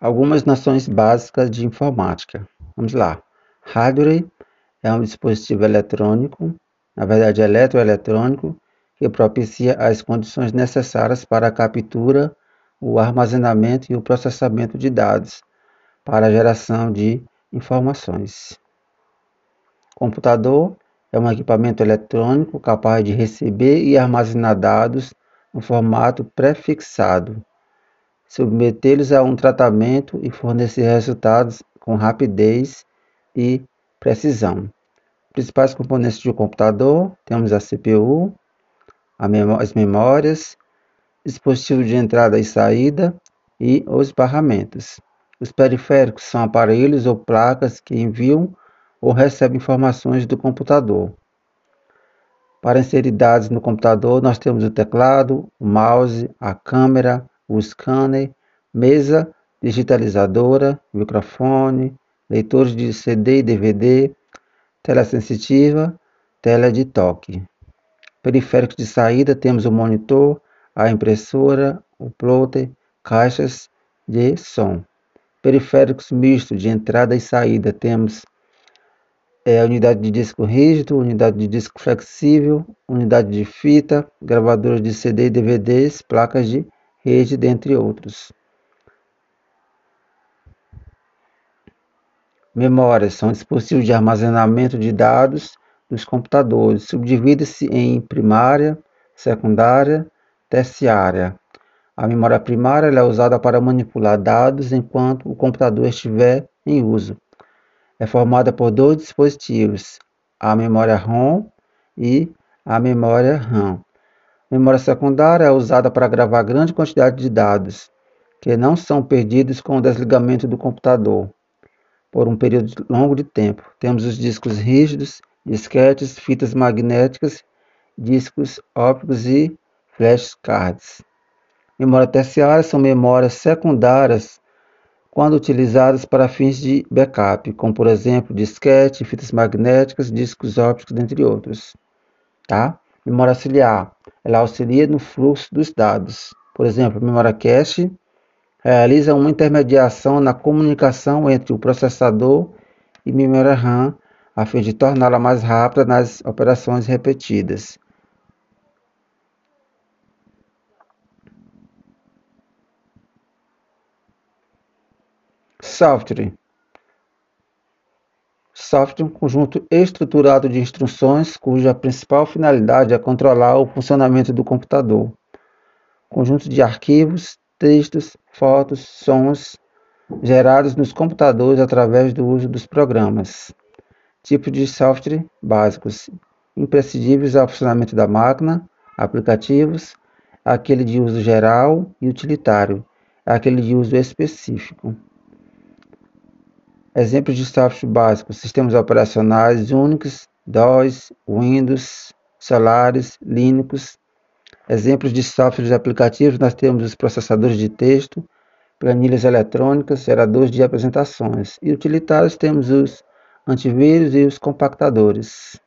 Algumas noções básicas de informática. Vamos lá. Hardware é um dispositivo eletrônico, na verdade eletroeletrônico, que propicia as condições necessárias para a captura, o armazenamento e o processamento de dados para a geração de informações. Computador é um equipamento eletrônico capaz de receber e armazenar dados no formato prefixado submetê-los a um tratamento e fornecer resultados com rapidez e precisão. Principais componentes de um computador: temos a CPU, a as memórias, dispositivo de entrada e saída e os barramentos. Os periféricos são aparelhos ou placas que enviam ou recebem informações do computador. Para inserir dados no computador, nós temos o teclado, o mouse, a câmera, o scanner, mesa digitalizadora, microfone, leitores de CD e DVD, tela sensitiva, tela de toque. Periféricos de saída temos o monitor, a impressora, o plotter, caixas de som. Periféricos mistos de entrada e saída temos é, unidade de disco rígido, unidade de disco flexível, unidade de fita, gravadores de CD e DVDs, placas de rede, dentre outros. Memórias são dispositivos de armazenamento de dados dos computadores. Subdivide-se em primária, secundária, terciária. A memória primária é usada para manipular dados enquanto o computador estiver em uso. É formada por dois dispositivos, a memória ROM e a memória RAM. Memória secundária é usada para gravar grande quantidade de dados, que não são perdidos com o desligamento do computador por um período longo de tempo. Temos os discos rígidos, disquetes, fitas magnéticas, discos ópticos e flashcards. Memória terciária são memórias secundárias quando utilizadas para fins de backup, como por exemplo disquete, fitas magnéticas, discos ópticos, dentre outros. Tá? Memória auxiliar ela auxilia no fluxo dos dados. Por exemplo, a memória cache realiza uma intermediação na comunicação entre o processador e memória RAM, a fim de torná-la mais rápida nas operações repetidas. Software software é um conjunto estruturado de instruções cuja principal finalidade é controlar o funcionamento do computador. Conjunto de arquivos, textos, fotos, sons gerados nos computadores através do uso dos programas. Tipos de software básicos imprescindíveis ao funcionamento da máquina, aplicativos, aquele de uso geral e utilitário, aquele de uso específico. Exemplos de software básicos: sistemas operacionais Unix, DOS, Windows, Solaris, Linux. Exemplos de softwares aplicativos: nós temos os processadores de texto, planilhas eletrônicas, geradores de apresentações. E utilitários temos os antivírus e os compactadores.